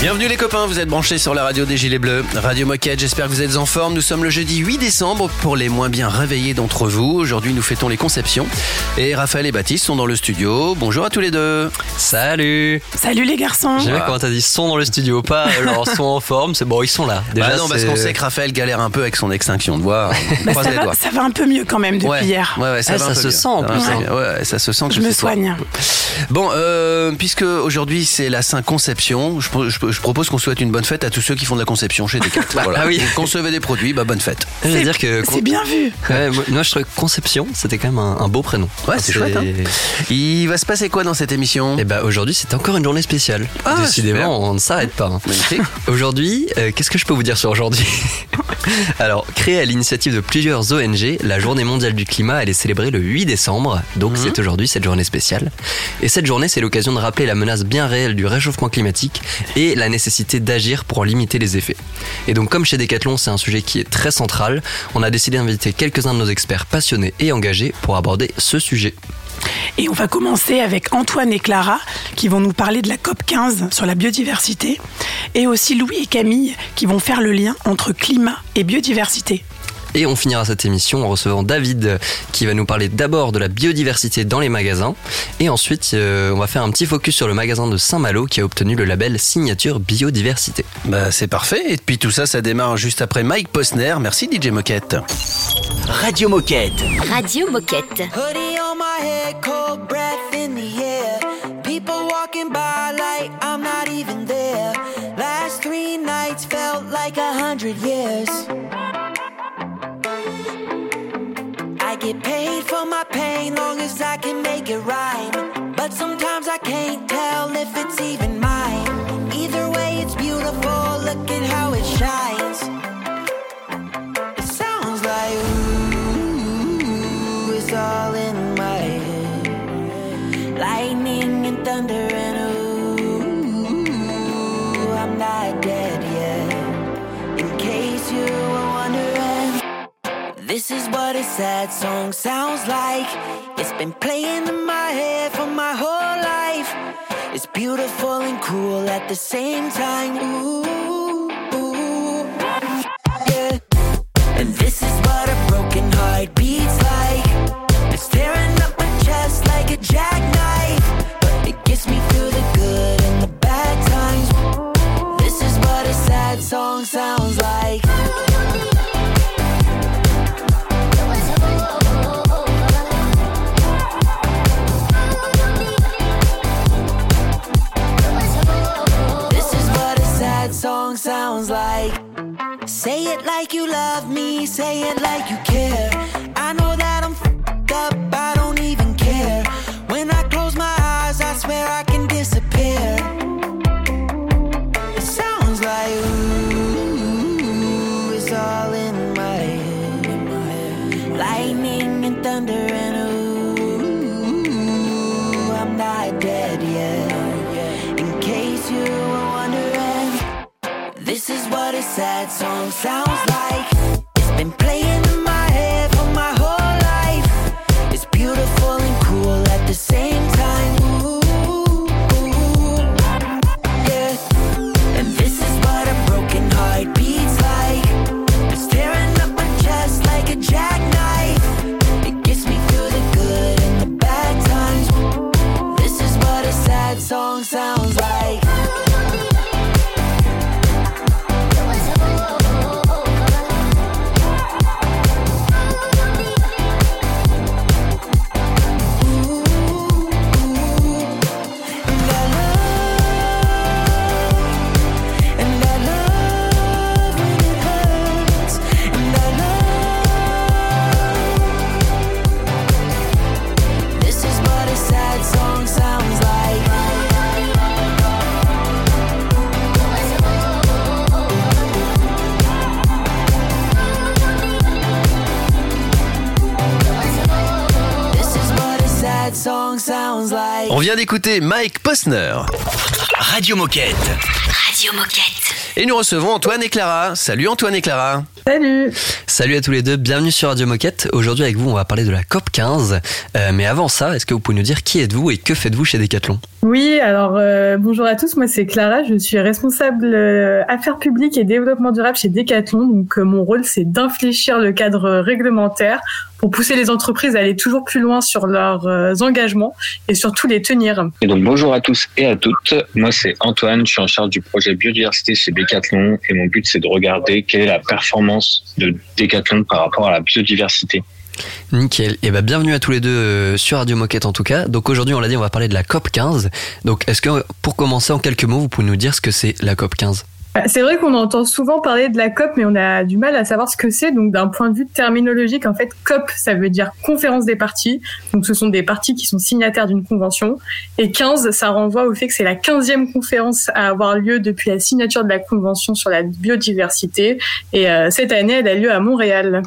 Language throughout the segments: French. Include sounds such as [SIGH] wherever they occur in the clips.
Bienvenue les copains, vous êtes branchés sur la radio des Gilets Bleus, Radio Moquette, j'espère que vous êtes en forme. Nous sommes le jeudi 8 décembre pour les moins bien réveillés d'entre vous. Aujourd'hui nous fêtons les conceptions et Raphaël et Baptiste sont dans le studio. Bonjour à tous les deux. Salut Salut les garçons J'aime bien comment t'as dit sont dans le studio, pas [LAUGHS] alors sont en forme, c'est bon, ils sont là. Déjà, Bah non, parce qu'on sait que Raphaël galère un peu avec son extinction de voix. [LAUGHS] Bah, ça, va, doigts. ça va un peu mieux quand même depuis Ouais, hier. ouais, ouais, ça, Ah, va un ça peu se mieux. sent en plus. Ouais, ça se sent que Je me toi. soigne. Bon, euh, puisque aujourd'hui c'est la Saint-Conception, je, pro- je- je propose qu'on souhaite une bonne fête à tous ceux qui font de la conception chez Decathlon. [LAUGHS] Voilà. Ah oui. Vous concevez des produits, bah bonne fête. Dire que C'est bien vu. Ouais, moi, moi, je trouve que Conception, c'était quand même un, un beau prénom. Ouais, c'est chouette, hein. Il va se passer quoi dans cette émission? Et bah aujourd'hui, c'est encore une journée spéciale. Ah, super. Décidément, on ne s'arrête pas. hein. [LAUGHS] Aujourd'hui, euh, qu'est-ce que je peux vous dire sur aujourd'hui? [LAUGHS] Alors, créée à l'initiative de plusieurs ONG, la Journée mondiale du climat, elle est célébrée le 8 décembre, donc Mhm. c'est aujourd'hui cette journée spéciale. Et cette journée, c'est l'occasion de rappeler la menace bien réelle du réchauffement climatique et la nécessité d'agir pour limiter les effets. Et donc, comme chez Decathlon, c'est un sujet qui est très central, on a décidé d'inviter quelques-uns de nos experts passionnés et engagés pour aborder ce sujet. Et on va commencer avec Antoine et Clara qui vont nous parler de la COP 15 sur la biodiversité. Et aussi Louis et Camille qui vont faire le lien entre climat et biodiversité. Et on finira cette émission en recevant David qui va nous parler d'abord de la biodiversité dans les magasins et ensuite euh, on va faire un petit focus sur le magasin de Saint-Malo qui a obtenu le label signature biodiversité. Bah c'est parfait. Et puis tout ça, ça démarre juste après Mike Posner. Merci DJ Moquette. Radio Moquette. Radio Moquette. Hoodie on my head, cold breath pain long as I can make it rhyme. But sometimes I can't tell if it's even mine. Either way, it's beautiful. Look at how it shines. It sounds like ooh, it's all in my head. Lightning and thunder and this is what a sad song sounds like. It's been playing in my head for my whole life. It's beautiful and cruel at the same time. Ooh, ooh, yeah. And this is what a broken heart beats like. It's tearing up my chest like a jackknife. But it gets me through the good and the bad times. This is what a sad song sounds say it like you care. I know that I'm fed up, I don't even care. When I close my eyes, I swear I can disappear. It sounds like ooh, it's all in my head. Lightning and thunder and ooh, I'm not dead yet. In case you were wondering. This is what a sad song sounds like. Mike Posner. Radio Moquette. Radio Moquette. Et nous recevons Antoine et Clara. Salut Antoine et Clara. Salut Salut à tous les deux, bienvenue sur Radio Moquette. Aujourd'hui avec vous, on va parler de la COP 15. Euh, mais avant ça, est-ce que vous pouvez nous dire qui êtes-vous et que faites-vous chez Decathlon? Oui, alors euh, bonjour à tous, moi c'est Clara, je suis responsable euh, affaires publiques et développement durable chez Decathlon. Donc euh, mon rôle c'est d'infléchir le cadre réglementaire pour pousser les entreprises à aller toujours plus loin sur leurs euh, engagements et surtout les tenir. Et donc bonjour à tous et à toutes. Moi c'est Antoine, je suis en charge du projet biodiversité chez Decathlon et mon but c'est de regarder quelle est la performance de Decathlon par rapport à la biodiversité. Nickel. Et ben bienvenue à tous les deux euh, sur Radio Moquette en tout cas. Donc aujourd'hui, on l'a dit, on va parler de la COP 15. Donc est-ce que pour commencer en quelques mots, vous pouvez nous dire ce que c'est la COP 15 Bah, C'est vrai qu'on entend souvent parler de la COP, mais on a du mal à savoir ce que c'est. Donc, d'un point de vue terminologique, en fait, COP, ça veut dire conférence des parties. Donc, ce sont des parties qui sont signataires d'une convention. Et 15, ça renvoie au fait que c'est la 15e conférence à avoir lieu depuis la signature de la convention sur la biodiversité. Et euh, cette année, elle a lieu à Montréal.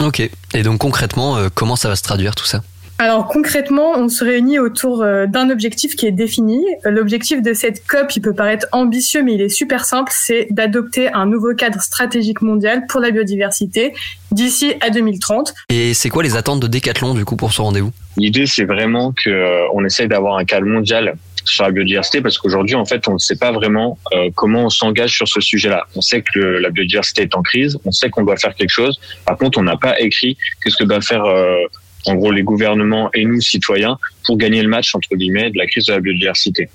Ok. Et donc concrètement, euh, comment ça va se traduire tout ça Alors concrètement, on se réunit autour euh, d'un objectif qui est défini. L'objectif de cette COP, il peut paraître ambitieux, mais il est super simple, c'est d'adopter un nouveau cadre stratégique mondial pour la biodiversité d'ici à 2030. Et c'est quoi les attentes de Decathlon du coup pour ce rendez-vous? L'idée c'est vraiment que euh, on essaye d'avoir un cadre mondial sur la biodiversité parce qu'aujourd'hui en fait on ne sait pas vraiment euh, comment on s'engage sur ce sujet-là. On sait que la biodiversité est en crise, on sait qu'on doit faire quelque chose. Par contre, on n'a pas écrit qu'est-ce que doivent faire euh, en gros les gouvernements et nous citoyens pour gagner le match entre guillemets de la crise de la biodiversité.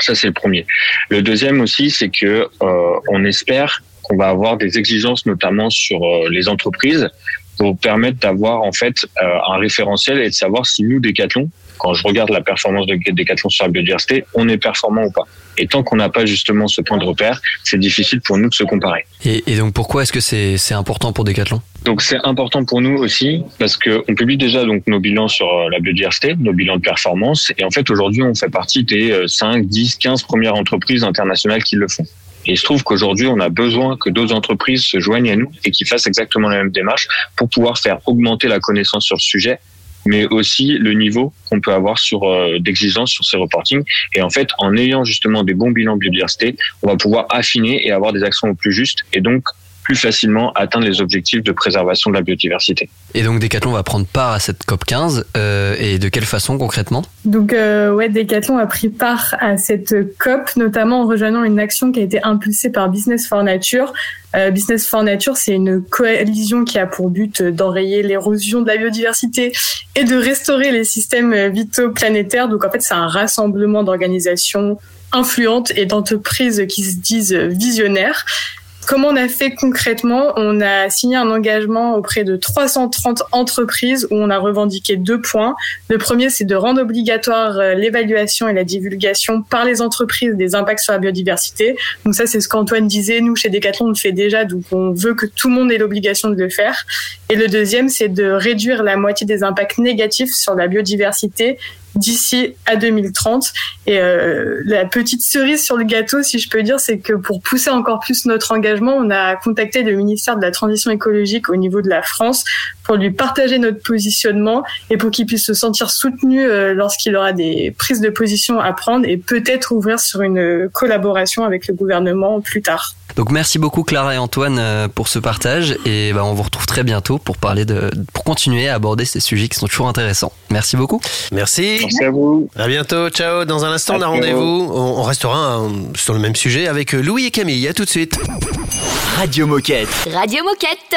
Ça c'est le premier. Le deuxième aussi c'est que euh, on espère qu'on va avoir des exigences notamment sur les entreprises pour permettre d'avoir en fait un référentiel et de savoir si nous Decathlon quand je regarde la performance de Decathlon sur la biodiversité, on est performant ou pas. Et tant qu'on n'a pas justement ce point de repère, c'est difficile pour nous de se comparer. et, et donc pourquoi est-ce que c'est important pour Decathlon? Donc c'est important pour nous aussi parce que on publie déjà donc nos bilans sur euh, la biodiversité, nos bilans de performance et en fait aujourd'hui on fait partie des euh, 5, 10, 15 premières entreprises internationales qui le font. Et il se trouve qu'aujourd'hui on a besoin que d'autres entreprises se joignent à nous et qui fassent exactement la même démarche pour pouvoir faire augmenter la connaissance sur le sujet mais aussi le niveau qu'on peut avoir sur euh, d'exigence sur ces reportings. Et en fait, en ayant justement des bons bilans biodiversité, on va pouvoir affiner et avoir des actions au plus justes et donc plus facilement atteindre les objectifs de préservation de la biodiversité. Et donc Decathlon va prendre part à cette COP 15 euh, et de quelle façon concrètement? Donc euh, ouais, Decathlon a pris part à cette COP, notamment en rejoignant une action qui a été impulsée par Business for Nature. Euh, Business for Nature, c'est une coalition qui a pour but d'enrayer l'érosion de la biodiversité et de restaurer les systèmes vitaux planétaires. Donc en fait, c'est un rassemblement d'organisations influentes et d'entreprises qui se disent visionnaires. Comment on a fait concrètement? On a signé un engagement auprès de 330 entreprises où on a revendiqué deux points. Le premier, c'est de rendre obligatoire euh, l'évaluation et la divulgation par les entreprises des impacts sur la biodiversité. Donc ça, c'est ce qu'Antoine disait. Nous, chez Decathlon, on le fait déjà, donc on veut que tout le monde ait l'obligation de le faire. Et le deuxième, c'est de réduire la moitié des impacts négatifs sur la biodiversité d'ici à 2030. Et euh, la petite cerise sur le gâteau, si je peux dire, c'est que pour pousser encore plus notre engagement, on a contacté le ministère de la Transition écologique au niveau de la France pour lui partager notre positionnement et pour qu'il puisse se sentir soutenu euh, lorsqu'il aura des prises de position à prendre et peut-être ouvrir sur une collaboration avec le gouvernement plus tard. Donc merci beaucoup Clara et Antoine euh, pour ce partage et bah, on vous retrouve très bientôt pour parler de pour continuer à aborder ces sujets qui sont toujours intéressants. Merci beaucoup. Merci. Merci à vous. À bientôt. Ciao. Dans un instant, on a rendez-vous. On restera euh, sur le même sujet avec Louis et Camille. À tout de suite. Radio Moquette. Radio Moquette.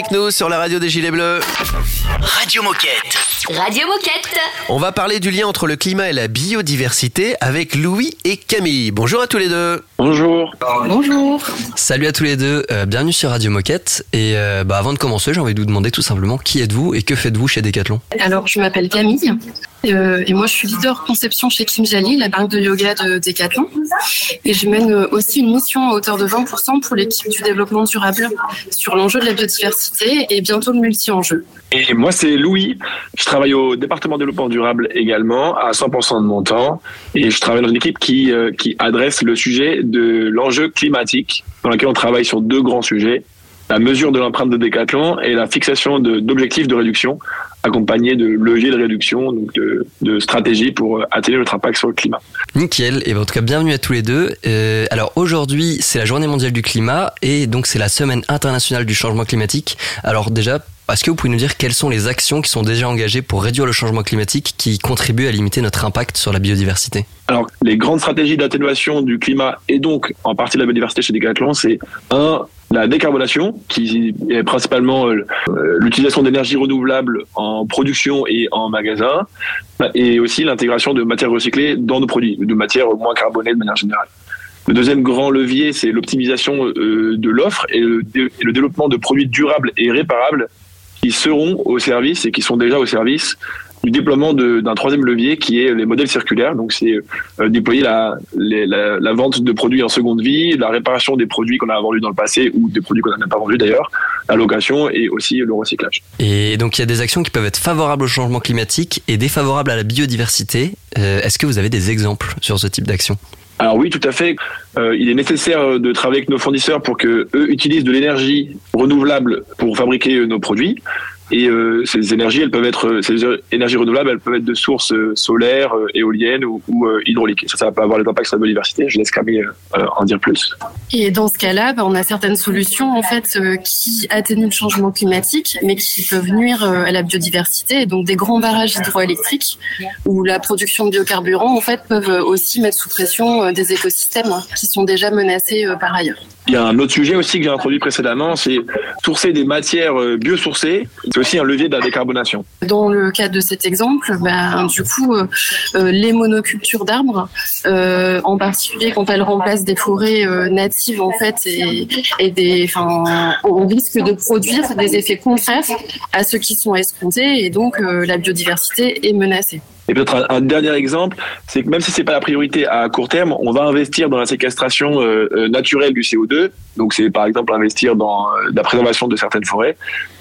Avec nous sur la radio des Gilets Bleus. Radio Moquette. Radio Moquette. On va parler du lien entre le climat et la biodiversité avec Louis et Camille. Bonjour à tous les deux. Bonjour. Bonjour. Salut à tous les deux, euh, bienvenue sur Radio Moquette. Et euh, bah, avant de commencer, j'ai envie de vous demander tout simplement qui êtes-vous et que faites-vous chez Decathlon? Alors, je m'appelle Camille euh, et moi, je suis leader conception chez Kimjali, la marque de yoga de Decathlon. Et je mène euh, aussi une mission à hauteur de 20% pour l'équipe du développement durable sur l'enjeu de la biodiversité et bientôt le multi-enjeu. Et moi, c'est Louis. Je travaille au département développement durable également, à 100% de mon temps. Et je travaille dans une équipe qui, euh, qui adresse le sujet de l'enjeu climatique, dans lequel on travaille sur deux grands sujets. La mesure de l'empreinte de Décathlon et la fixation d'objectifs de, réduction, accompagnés de leviers de réduction, donc de, de stratégies pour euh, atténuer notre impact sur le climat. Nickel, et ben, en tout cas bienvenue à tous les deux. Euh, alors aujourd'hui c'est la journée mondiale du climat et donc c'est la semaine internationale du changement climatique. Alors déjà, est-ce que vous pouvez nous dire quelles sont les actions qui sont déjà engagées pour réduire le changement climatique qui contribuent à limiter notre impact sur la biodiversité? Alors, les grandes stratégies d'atténuation du climat et donc en partie de la biodiversité chez Decathlon, c'est un, la décarbonation, qui est principalement euh, l'utilisation d'énergie renouvelable en production et en magasin, et aussi l'intégration de matières recyclées dans nos produits, de matières moins carbonées de manière générale. Le deuxième grand levier, c'est l'optimisation euh, de l'offre et le développement de produits durables et réparables qui seront au service et qui sont déjà au service du déploiement d'un troisième levier qui est les modèles circulaires. Donc, c'est euh, déployer la vente de produits en seconde vie, la réparation des produits qu'on a vendus dans le passé ou des produits qu'on n'a même pas vendus d'ailleurs, la location et aussi le recyclage. Et donc il y a des actions qui peuvent être favorables au changement climatique et défavorables à la biodiversité. Euh, Est-ce que vous avez des exemples sur ce type d'action? Alors oui, tout à fait. Euh, il est nécessaire de travailler avec nos fournisseurs pour que eux utilisent de l'énergie renouvelable pour fabriquer euh, nos produits. Et euh, ces énergies, elles peuvent être, euh, ces énergies renouvelables, elles peuvent être de sources euh, solaires, éoliennes ou, ou, hydrauliques. Ça, ça va pas avoir des impacts sur la biodiversité. Je laisse Camille en dire plus. Et dans ce cas-là, bah, on a certaines solutions en fait qui atténuent le changement climatique, mais qui peuvent nuire à la biodiversité. Et donc des grands barrages hydroélectriques où la production de biocarburants en fait peuvent aussi mettre sous pression des écosystèmes hein, qui sont déjà menacés par ailleurs. Il y a un autre sujet aussi que j'ai introduit précédemment, c'est sourcer des matières euh, biosourcées. C'est aussi un levier de la décarbonation. Dans le cadre de cet exemple, ben, du coup, euh, euh, les monocultures d'arbres, en particulier quand elles remplacent des forêts natives en fait, et, et des, enfin, on risque de produire des effets contraires à ceux qui sont escomptés, et donc la biodiversité est menacée. Et peut-être un, un dernier exemple, c'est que même si c'est pas la priorité à court terme, on va investir dans la séquestration euh, euh, naturelle du CO2. Donc c'est par exemple investir dans euh, la préservation de certaines forêts.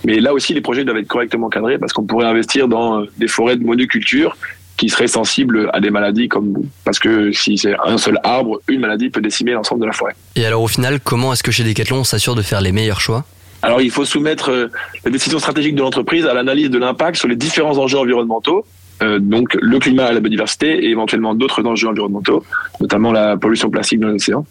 Mais là aussi, les projets doivent être correctement cadrés parce qu'on pourrait investir dans des forêts de monoculture qui seraient sensibles à des maladies comme parce que si c'est un seul arbre, une maladie peut décimer l'ensemble de la forêt. Et alors au final, comment est-ce que chez Decathlon on s'assure de faire les meilleurs choix? Alors il faut soumettre les décisions stratégiques de l'entreprise à l'analyse de l'impact sur les différents enjeux environnementaux, euh, donc le climat la biodiversité et éventuellement d'autres enjeux environnementaux, notamment la pollution plastique dans l'océan.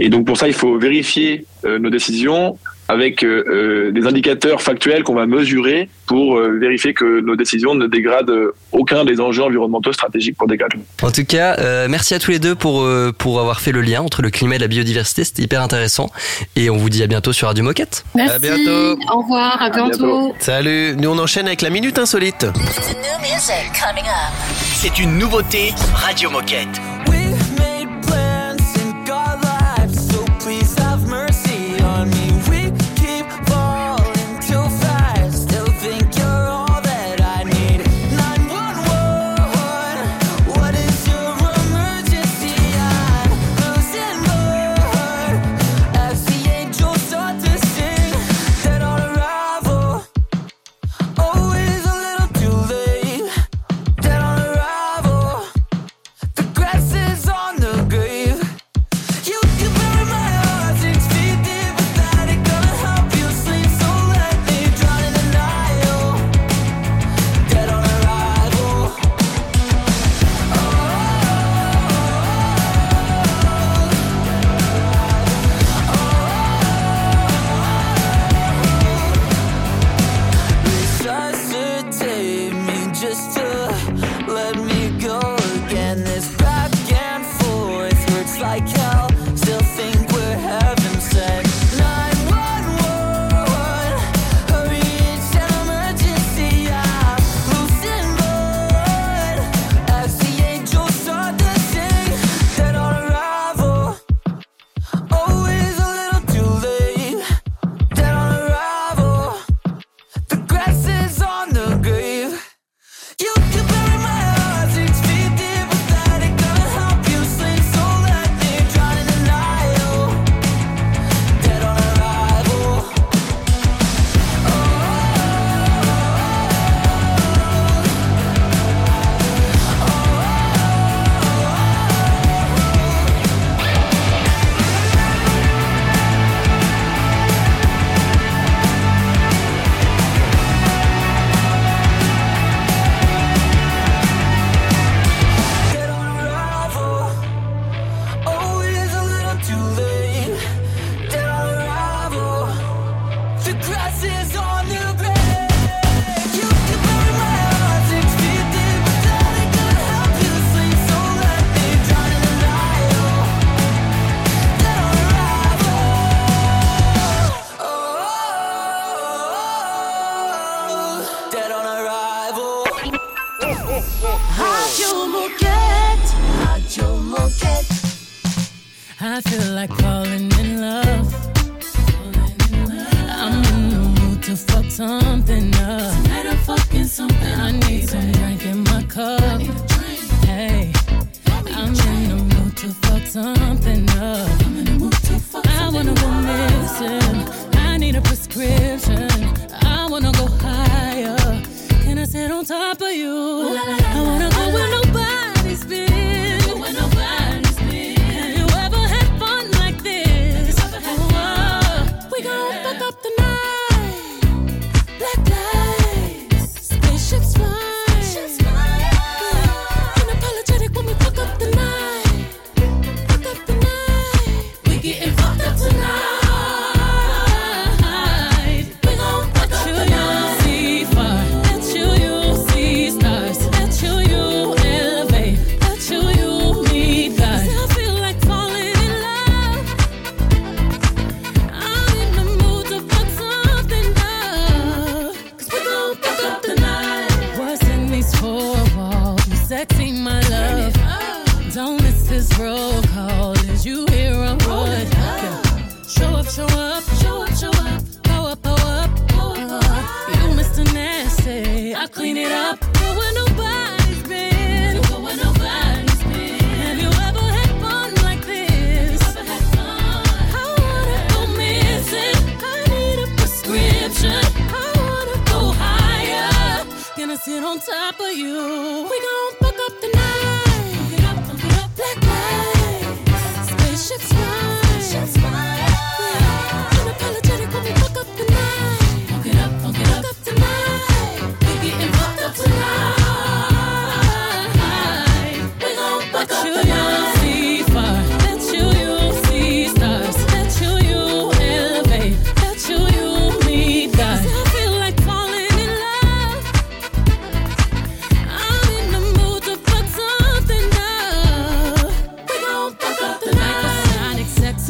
Et donc pour ça, il faut vérifier euh, nos décisions avec euh, euh, des indicateurs factuels qu'on va mesurer pour euh, vérifier que nos décisions ne dégradent aucun des enjeux environnementaux stratégiques pour Decathlon. En tout cas, euh, merci à tous les deux pour, euh, pour avoir fait le lien entre le climat et la biodiversité. C'était hyper intéressant. Et on vous dit à bientôt sur Radio Moquette. Merci. À bientôt. Au revoir. À bientôt. Salut, nous on enchaîne avec la minute insolite. C'est une nouveauté Radio Moquette. I can on top of you? I wanna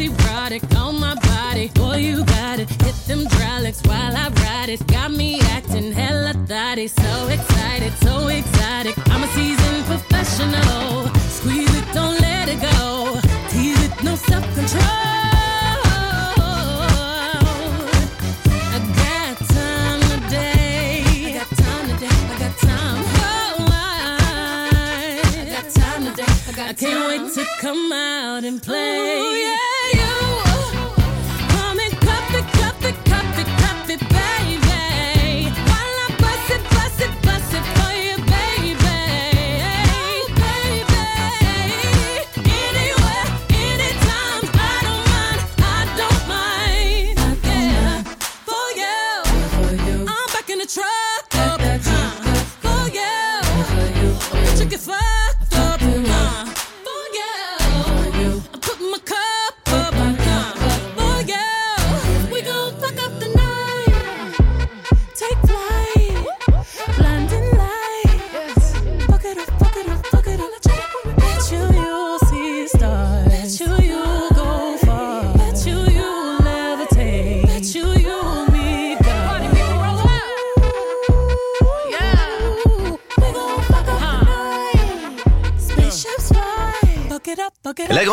erotic on my body. Boy, you got it. Hit them hydraulics while I ride it. Got me acting hella thotty. So excited, so exotic.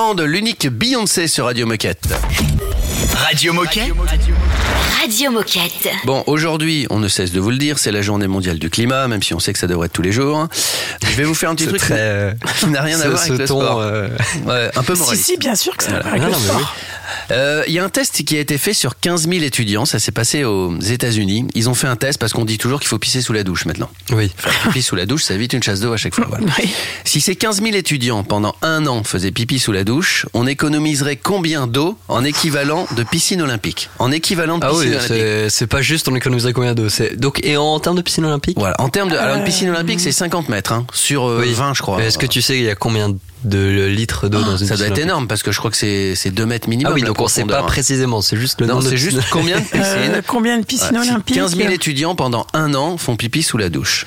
Fuck it up. La grande, l'unique Beyoncé sur Radio Moquette. Radio Moquette. Radio Moquette. Bon, aujourd'hui, on ne cesse de vous le dire, c'est la journée mondiale du climat, même si on sait que ça devrait être tous les jours. Je vais vous faire un petit truc très, qui n'a rien à voir avec ce le ton, sport. euh, Ouais, un peu Si, moraliste. si, bien sûr que ça Voilà. va avec Non, le non, mais Euh, Il y a un test qui a été fait sur 15 000 étudiants. Ça s'est passé aux États-Unis. Ils ont fait un test parce qu'on dit toujours qu'il faut pisser sous la douche maintenant. Oui. Faire pipi sous la douche, ça évite une chasse d'eau à chaque fois. voilà. Oui. Si ces 15 000 étudiants pendant un an faisaient pipi sous la douche, on économiserait combien d'eau en équivalent de piscine olympique? En équivalent de Ah piscine oui, olympique. c'est c'est pas juste on économiserait combien d'eau? Donc et en termes de piscine olympique? Voilà. En termes de, alors une piscine olympique, c'est 50 mètres hein, sur euh, Oui. 20, je crois. Est-ce que tu sais il y a combien de litres d'eau dans une ça doit être énorme parce que je crois que c'est c'est 2 mètres minimum. Ah oui, donc on sait pas hein. précisément, c'est juste le Non, nombre de c'est juste piscines. combien de piscines Euh, combien de piscines si olympiques 15 000 étudiants pendant un an font pipi sous la douche.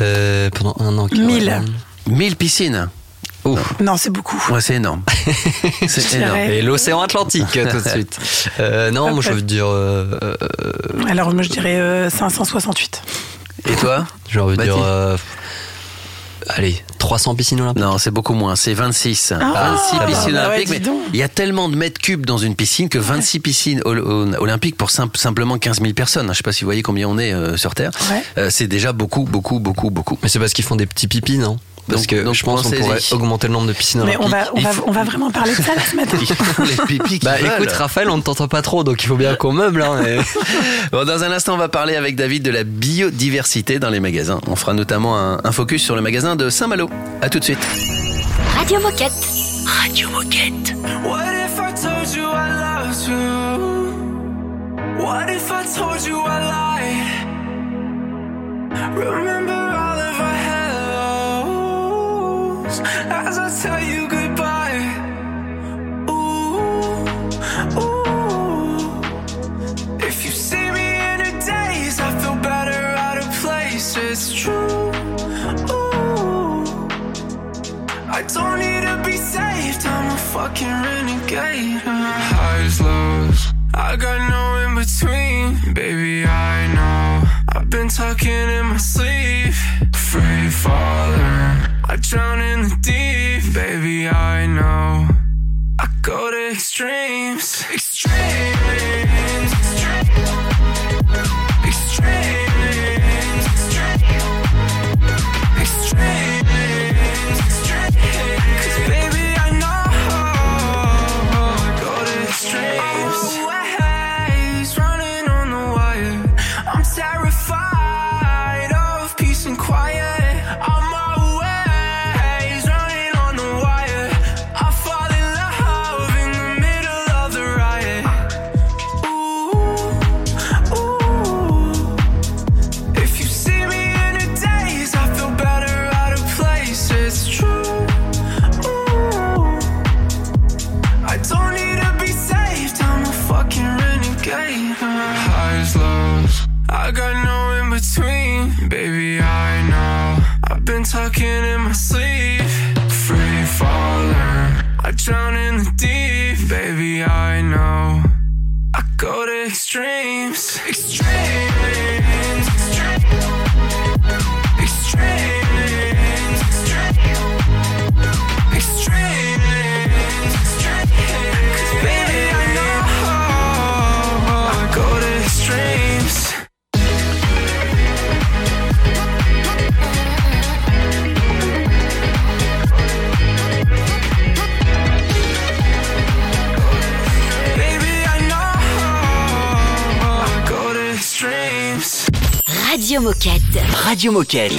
Euh, pendant un an. qui- 1000. ouais. 1000 piscines. Non, c'est beaucoup. Ouais, c'est énorme. [LAUGHS] c'est énorme. Et l'océan Atlantique tout de suite. Euh, non, moi je veux dire, euh, euh, Alors, moi, je dirais euh, 568. Et toi? J'ai envie de Baptiste dire, euh, allez, 300 piscines olympiques. Non, c'est beaucoup moins. C'est 26. Ah, 26 bah, piscines bah ouais, olympiques. mais il y a tellement de mètres cubes dans une piscine que 26 piscines ol- ol- olympiques pour sim- simplement 15 000 personnes. Je sais pas si vous voyez combien on est euh, sur Terre. Ouais. Euh, c'est déjà beaucoup, beaucoup, beaucoup, beaucoup. Mais c'est parce qu'ils font des petits pipis, non? Parce Donc- que donc je pense qu'on pourrait augmenter le nombre de piscines Mais olympiques. on va, on, va, faut- on va vraiment parler de ça là, ce matin. Les [LAUGHS] pipis Bah veulent. écoute Raphaël, on ne t'entend pas trop, donc il faut bien qu'on meuble. Hein, [LAUGHS] Bon, dans un instant, on va parler avec David de la biodiversité dans les magasins. On fera notamment un, un focus sur le magasin de Saint-Malo. À tout de suite. Radio Moquette. Radio Moquette. What if I told you I loved you? What if I told you I lied? Remember talking in a day, I feel better out of place. It's true. Ooh. I don't need to be safe. I'ma fucking renegade. I got no in between. Baby, I know. I've been tucking in my sleep. Free falling, I drown in the deep. Baby, I know. I go to extremes. Extremes. Drown in the deep, baby. I know. I go to extremes, extremes, Radio Moquette. Radio Moquette.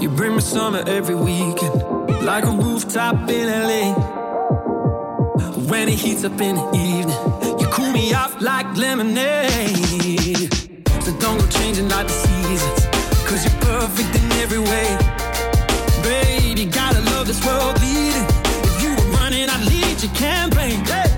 You bring me summer every weekend, like a rooftop in LA. When it heats up in the evening, you cool me off like lemonade. So don't go changing like the seasons, cause you're perfect in every way. Baby, gotta love this world leading. If you were running, I'd lead your campaign. Hey.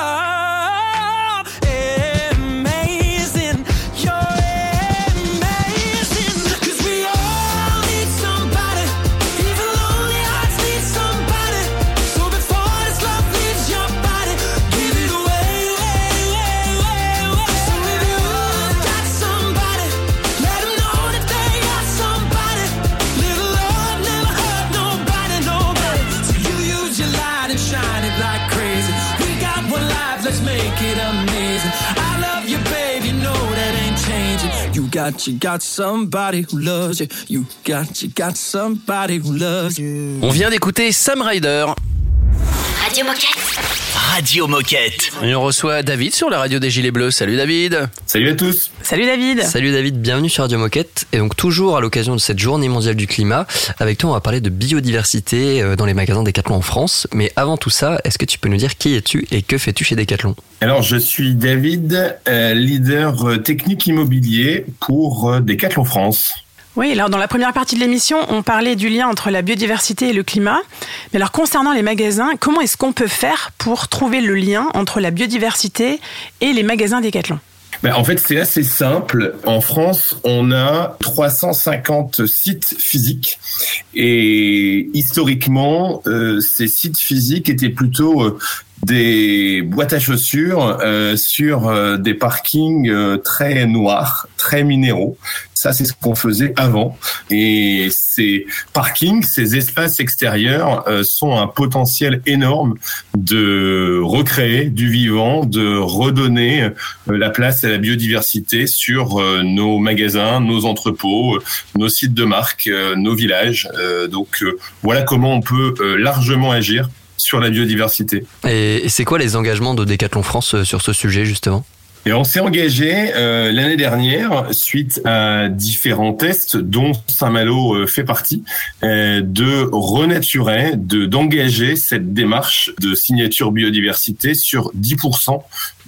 Got, you got somebody who loves you. You got, you got somebody who loves you. On vient d'écouter Sam Ryder. Radio Moquette. Radio Moquette. Et on reçoit David sur la radio des Gilets Bleus. Salut David. Salut à tous. Salut David. Salut David, bienvenue sur Radio Moquette. Et donc toujours à l'occasion de cette journée mondiale du climat, avec toi on va parler de biodiversité euh, dans les magasins Decathlon en France. Mais avant tout ça, est-ce que tu peux nous dire qui es-tu et que fais-tu chez Decathlon? Alors, je suis David, euh, leader euh, technique immobilier pour Decathlon France. Oui, alors dans la première partie de l'émission, on parlait du lien entre la biodiversité et le climat. Mais alors concernant les magasins, comment est-ce qu'on peut faire pour trouver le lien entre la biodiversité et les magasins Decathlon? Ben, en fait, c'est assez simple. En France, on a 350 sites physiques et historiquement, euh, ces sites physiques étaient plutôt euh, des boîtes à chaussures euh, sur des parkings très noirs, très minéraux. Ça, c'est ce qu'on faisait avant. Et ces parkings, ces espaces extérieurs euh, sont un potentiel énorme de recréer du vivant, de redonner euh, la place à la biodiversité sur euh, nos magasins, nos entrepôts, nos sites de marque, nos villages. Donc voilà comment on peut largement agir sur la biodiversité. Et, c'est quoi les engagements de Decathlon France sur ce sujet justement? Et on s'est engagé euh, l'année dernière, suite à différents tests, dont Saint-Malo euh, fait partie, euh, de renaturer, de d'engager cette démarche de signature biodiversité sur 10%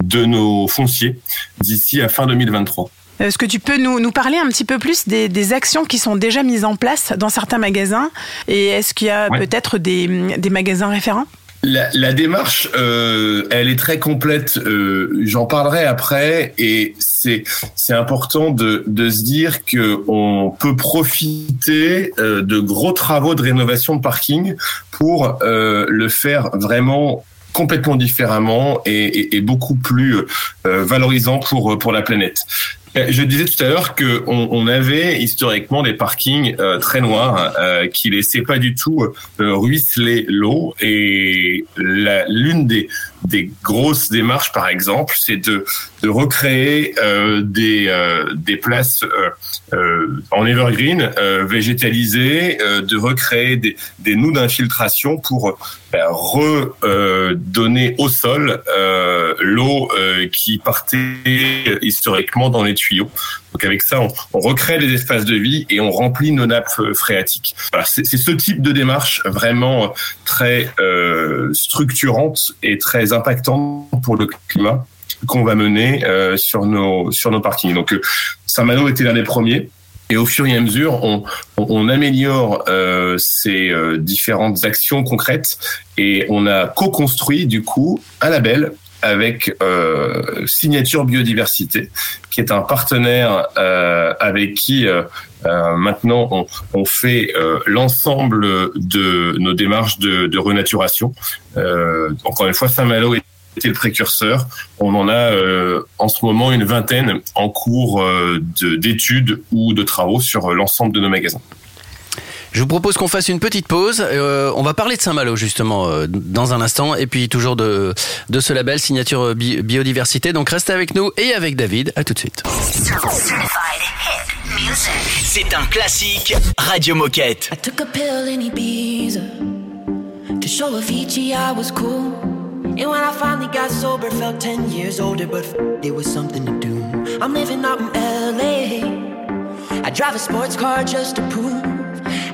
de nos fonciers d'ici à fin 2023. Est-ce que tu peux nous, nous parler un petit peu plus des, des actions qui sont déjà mises en place dans certains magasins? Et est-ce qu'il y a Ouais. peut-être des, des magasins référents? La, démarche, euh, elle est très complète. Euh, J'en parlerai après, et c'est important de, se dire que on peut profiter euh, de gros travaux de rénovation de parking pour le faire vraiment complètement différemment et, beaucoup plus valorisant pour la planète. Euh, Je disais tout à l'heure que on, avait historiquement des parkings euh, très noirs euh, qui laissaient pas du tout euh, ruisseler l'eau. Et l'une des des grosses démarches par exemple c'est de de recréer euh, des euh, des places en evergreen végétalisées de recréer des des nous d'infiltration pour redonner au sol l'eau qui partait historiquement dans les Donc avec ça, on, recrée des espaces de vie et on remplit nos nappes euh, phréatiques. C'est ce type de démarche vraiment euh, très euh, structurante et très impactante pour le climat qu'on va mener sur nos sur nos parkings. Donc Saint-Malo était l'un des premiers. Et au fur et à mesure, on, améliore ces différentes actions concrètes et on a co-construit du coup un label avec euh, Signature Biodiversité, qui est un partenaire euh, avec qui euh, maintenant on, fait l'ensemble de nos démarches de, renaturation. Encore une fois, Saint-Malo était le précurseur. On en a en ce moment une vingtaine en cours de- d'études ou de travaux sur l'ensemble de nos magasins. Je vous propose qu'on fasse une petite pause. Euh, on va parler de Saint-Malo justement euh, dans un instant et puis toujours de, de ce label signature bi- biodiversité. Donc restez avec nous et avec David. À tout de suite. C'est un classique Radio Moquette. I took a pill in Ibiza to show Avicii I was cool. And when I finally got sober, felt 10 years older, but f- it was something to do. I'm living out in LA. I drive a sports car just to prove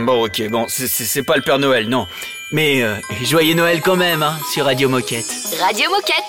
Bon, ok, bon, c'est- pas le Père Noël, non. Mais euh, joyeux Noël quand même, hein, sur Radio Moquette. Radio Moquette.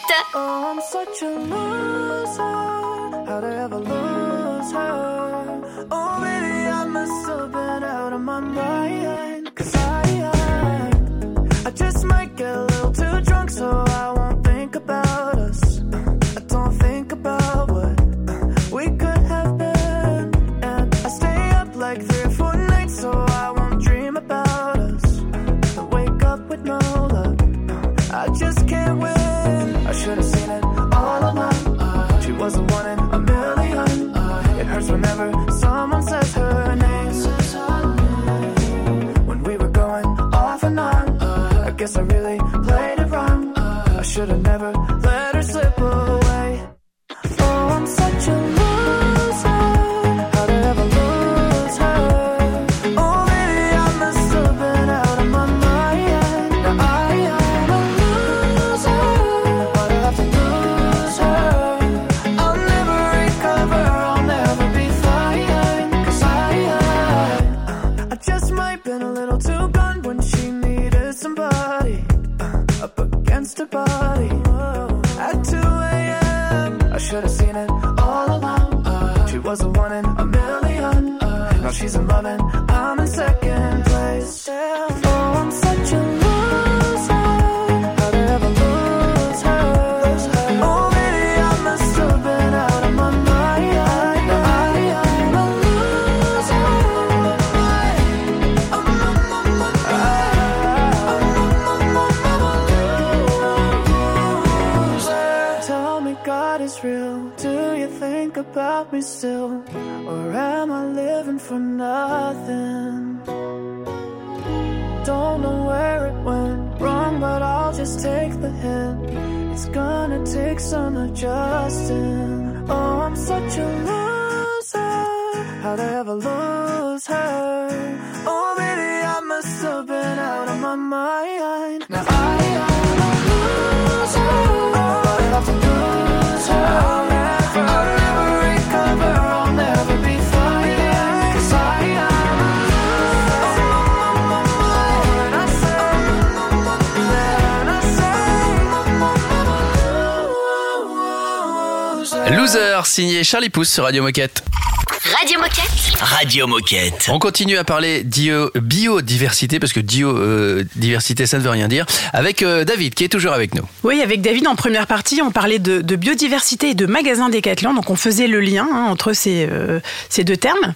Signé Charlie Pousse sur Radio Moquette. Radio Moquette. Radio Moquette. On continue à parler d'IO- biodiversité, parce que biodiversité, ça ne veut rien dire, avec euh, David, qui est toujours avec nous. Oui, avec David, en première partie, on parlait de, de biodiversité et de magasins Décathlon. Donc, on faisait le lien hein, entre ces, euh, ces deux termes.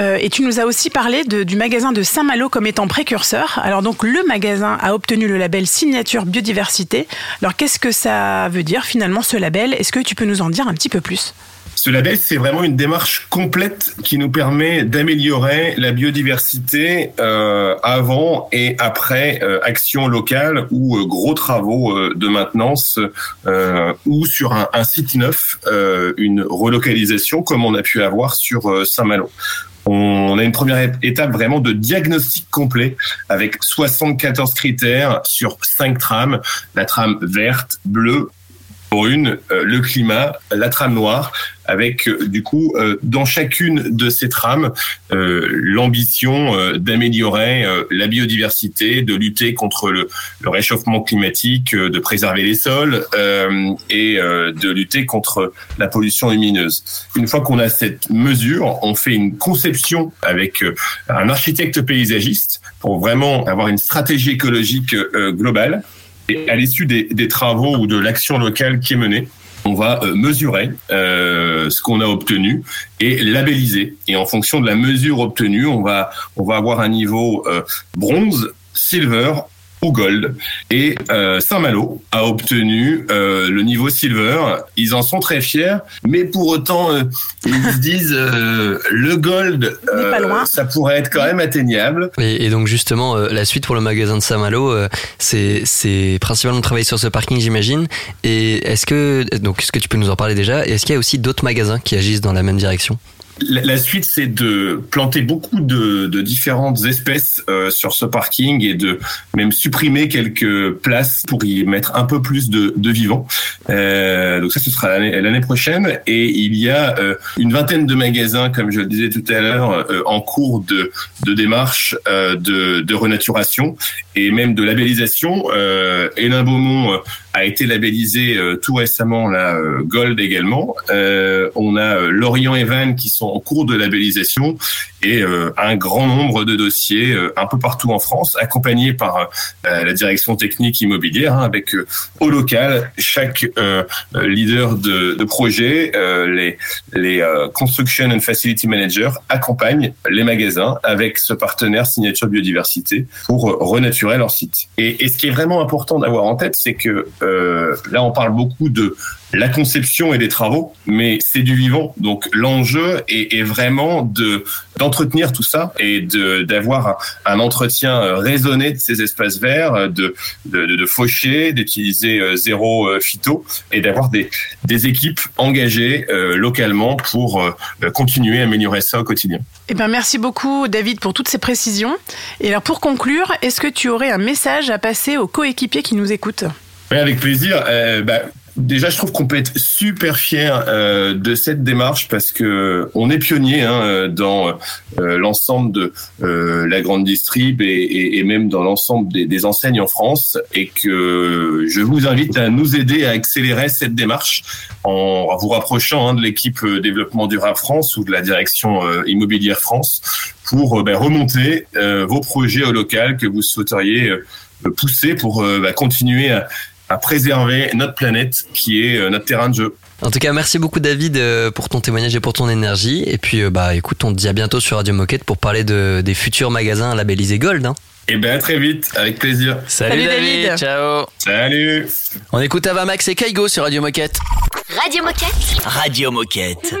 Euh, et tu nous as aussi parlé de- du magasin de Saint-Malo comme étant précurseur. Alors, donc, le magasin a obtenu le label Signature Biodiversité. Alors, qu'est-ce que ça veut dire finalement, ce label? Est-ce que tu peux nous en dire un petit peu plus? Ce label, c'est vraiment une démarche complète qui nous permet d'améliorer la biodiversité euh, avant et après euh, action locale ou euh, gros travaux euh, de maintenance euh, ou sur un, un site neuf, euh, une relocalisation comme on a pu avoir sur Saint-Malo. On a une première étape vraiment de diagnostic complet avec 74 critères sur cinq trames, la trame verte, bleue, pour une, euh, le climat, la trame noire, avec euh, du coup euh, dans chacune de ces trames l'ambition d'améliorer la biodiversité, de lutter contre le, le réchauffement climatique, de préserver les sols et de lutter contre la pollution lumineuse. Une fois qu'on a cette mesure, on fait une conception avec un architecte paysagiste pour vraiment avoir une stratégie écologique globale. Et à l'issue des, travaux ou de l'action locale qui est menée, on va euh, mesurer euh, ce qu'on a obtenu et labelliser. Et en fonction de la mesure obtenue, on va on va avoir un niveau euh, bronze, silver gold. Et euh, Saint-Malo a obtenu euh, le niveau silver. Ils en sont très fiers, mais pour autant, euh, ils se disent euh, le gold, euh, ça pourrait être quand même atteignable. Et, et donc justement, euh, la suite pour le magasin de Saint-Malo, euh, c'est c'est principalement de travailler sur ce parking, j'imagine. Et est-ce que donc est-ce que tu peux nous en parler déjà? Et est-ce qu'il y a aussi d'autres magasins qui agissent dans la même direction? La, suite, c'est de planter beaucoup de, différentes espèces euh, sur ce parking et de même supprimer quelques places pour y mettre un peu plus de, vivants. Euh, donc ça, ce sera l'année prochaine. Et il y a euh, une vingtaine de magasins, comme je le disais tout à l'heure, en cours de, de démarche de, renaturation et même de labellisation. Euh, Hélène Beaumont a été labellisé euh, tout récemment là euh, Gold également. Euh, on a Lorient et Vannes qui sont en cours de labellisation euh, un grand nombre de dossiers euh, un peu partout en France, accompagnés par euh, la direction technique immobilière, hein, avec au local chaque leader de, projet, les, les construction and facility managers accompagnent les magasins avec ce partenaire signature biodiversité pour renaturer leur site. Et, ce qui est vraiment important d'avoir en tête, c'est que là on parle beaucoup de la conception et des travaux, mais c'est du vivant. Donc l'enjeu est, est vraiment de d'entretenir tout ça et de d'avoir un, un entretien euh, raisonné de ces espaces verts, euh, de de, de, de faucher, d'utiliser euh, zéro phyto et d'avoir des des équipes engagées euh, localement pour euh, continuer à améliorer ça au quotidien. Eh ben, merci beaucoup, David, pour toutes ces précisions. Et alors, pour conclure, est-ce que tu aurais un message à passer aux coéquipiers qui nous écoutent? Oui, avec plaisir. Euh, bah, Déjà, je trouve qu'on peut être super fier euh, de cette démarche parce que on est pionnier hein, dans euh, l'ensemble de euh, la grande distrib et, et, et même dans l'ensemble des, des, enseignes en France et que je vous invite à nous aider à accélérer cette démarche en, vous rapprochant hein, de l'équipe euh, développement durable France ou de la direction euh, immobilière France pour euh, bah, remonter euh, vos projets au local que vous souhaiteriez euh, pousser pour euh, bah, continuer à à préserver notre planète qui est euh, notre terrain de jeu. En tout cas, merci beaucoup David euh, pour ton témoignage et pour ton énergie. Et puis, euh, bah, écoute, on te dit à bientôt sur Radio Moquette pour parler de, des futurs magasins labellisés Gold. Hein. Et bien, à très vite, avec plaisir. Salut, Salut David. David, ciao. Salut. On écoute Avamax et Kaigo sur Radio Moquette. Radio Moquette. Radio Moquette.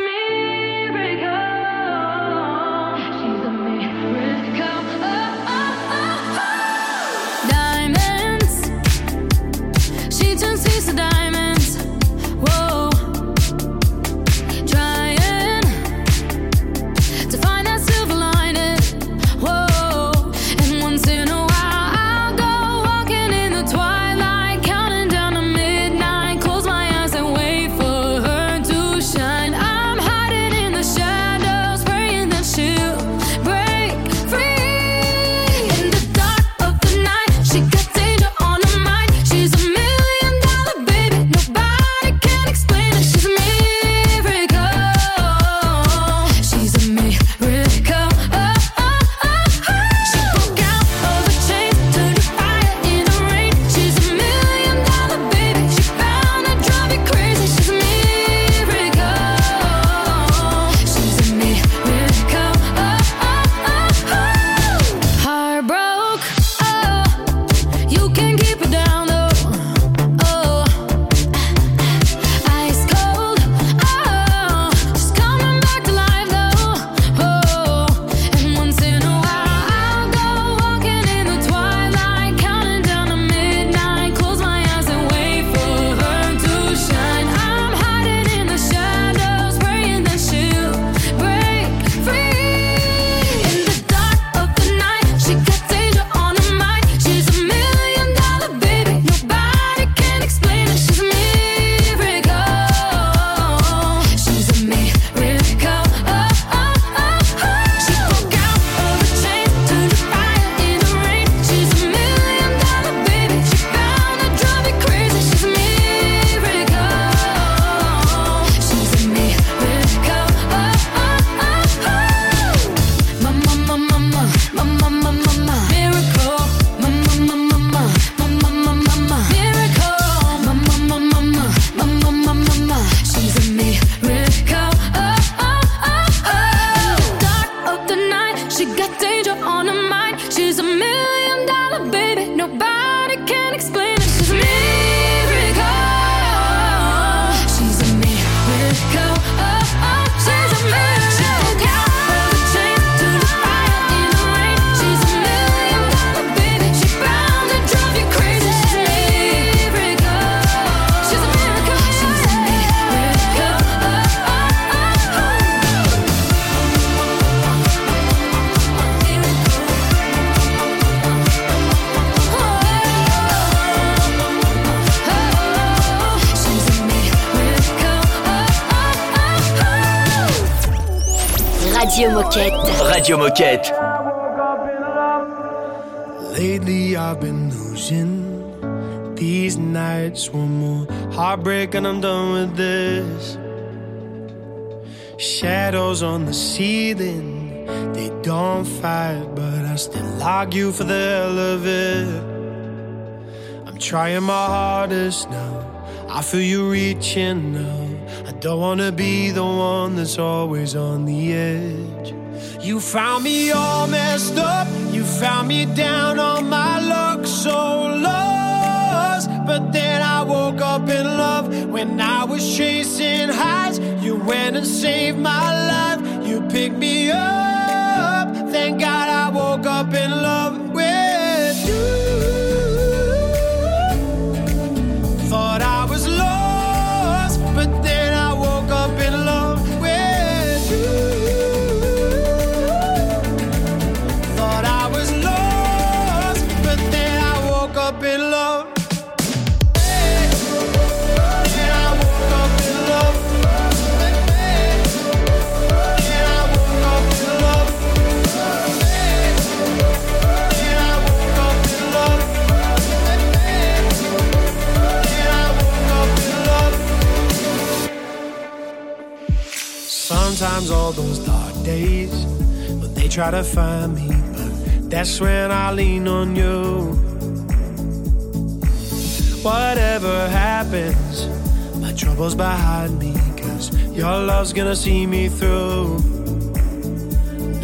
Lately I've been losing these nights. One more heartbreak and I'm done with this. Shadows on the ceiling, they don't fight, but I still argue for the hell of it. I'm trying my hardest now. I feel you reaching now. I don't wanna be the one that's always on the edge. You found me all messed up. You found me down on my luck, so lost. But then I woke up in love when I was chasing highs. You went and saved my life. You picked me up. Thank God I woke up in love all those dark days when they try to find me, but that's when I lean on you. Whatever happens, my troubles behind me, cause your love's gonna see me through.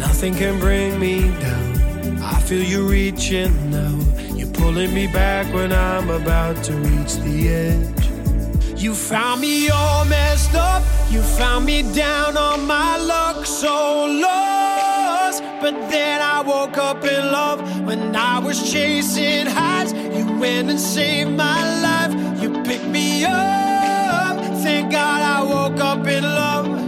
Nothing can bring me down. I feel you reaching now. You're pulling me back when I'm about to reach the edge. You found me all messed up. You found me down on my luck, so lost. But then I woke up in love when I was chasing highs. You went and saved my life. You picked me up. Thank God I woke up in love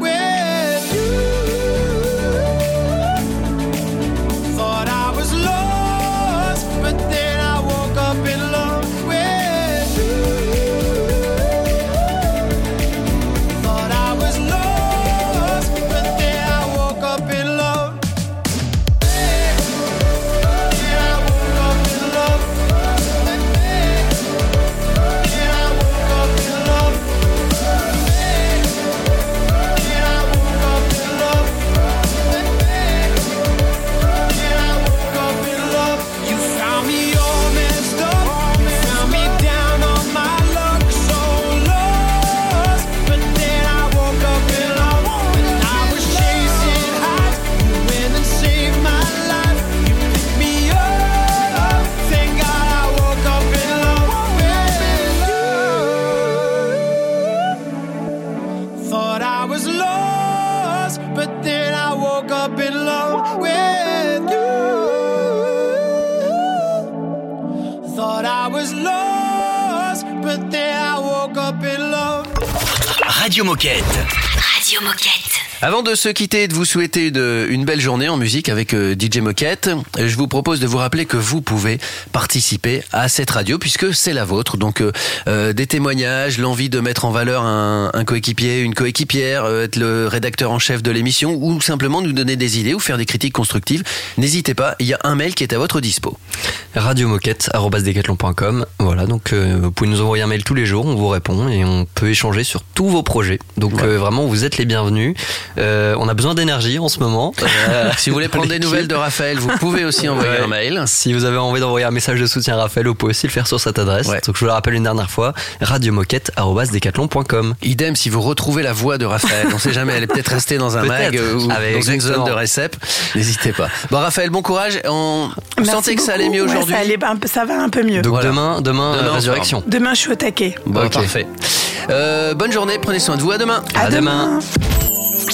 de se quitter et de vous souhaiter une, une belle journée en musique avec euh, DJ Moquette, euh, je vous propose de vous rappeler que vous pouvez participer à cette radio puisque c'est la vôtre. Donc euh, des témoignages, l'envie de mettre en valeur un, un coéquipier, une coéquipière, euh, être le rédacteur en chef de l'émission ou simplement nous donner des idées ou faire des critiques constructives. N'hésitez pas, il y a un mail qui est à votre dispo. radiomoquette.com. Voilà, donc euh, vous pouvez nous envoyer un mail tous les jours, on vous répond et on peut échanger sur tous vos projets. Donc vraiment, vous êtes les bienvenus. Euh, on a besoin d'énergie en ce moment. [LAUGHS] Euh, Si vous voulez prendre des nouvelles de Raphaël, vous pouvez aussi envoyer Ouais. un mail. Si vous avez envie d'envoyer un message de soutien à Raphaël, vous pouvez aussi le faire sur cette adresse. Donc je vous le rappelle une dernière fois, radiomoquette.com. Idem si vous retrouvez la voix de Raphaël. On sait jamais, elle est peut-être restée dans un mag euh, ou Avec- dans une zone de récep. N'hésitez pas. Bon Raphaël, bon courage. On vous Merci sentez que ça allait mieux Ouais, aujourd'hui ça, allait va un peu mieux. Donc Voilà. demain, demain, Demain, euh, on résurrection. Demain, je suis au taquet. Bon, parfait. Euh, bonne journée, prenez soin de vous. À demain. À demain.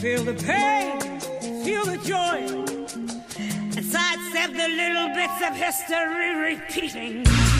Feel the pain, feel the joy, and sidestep the little bits of history repeating.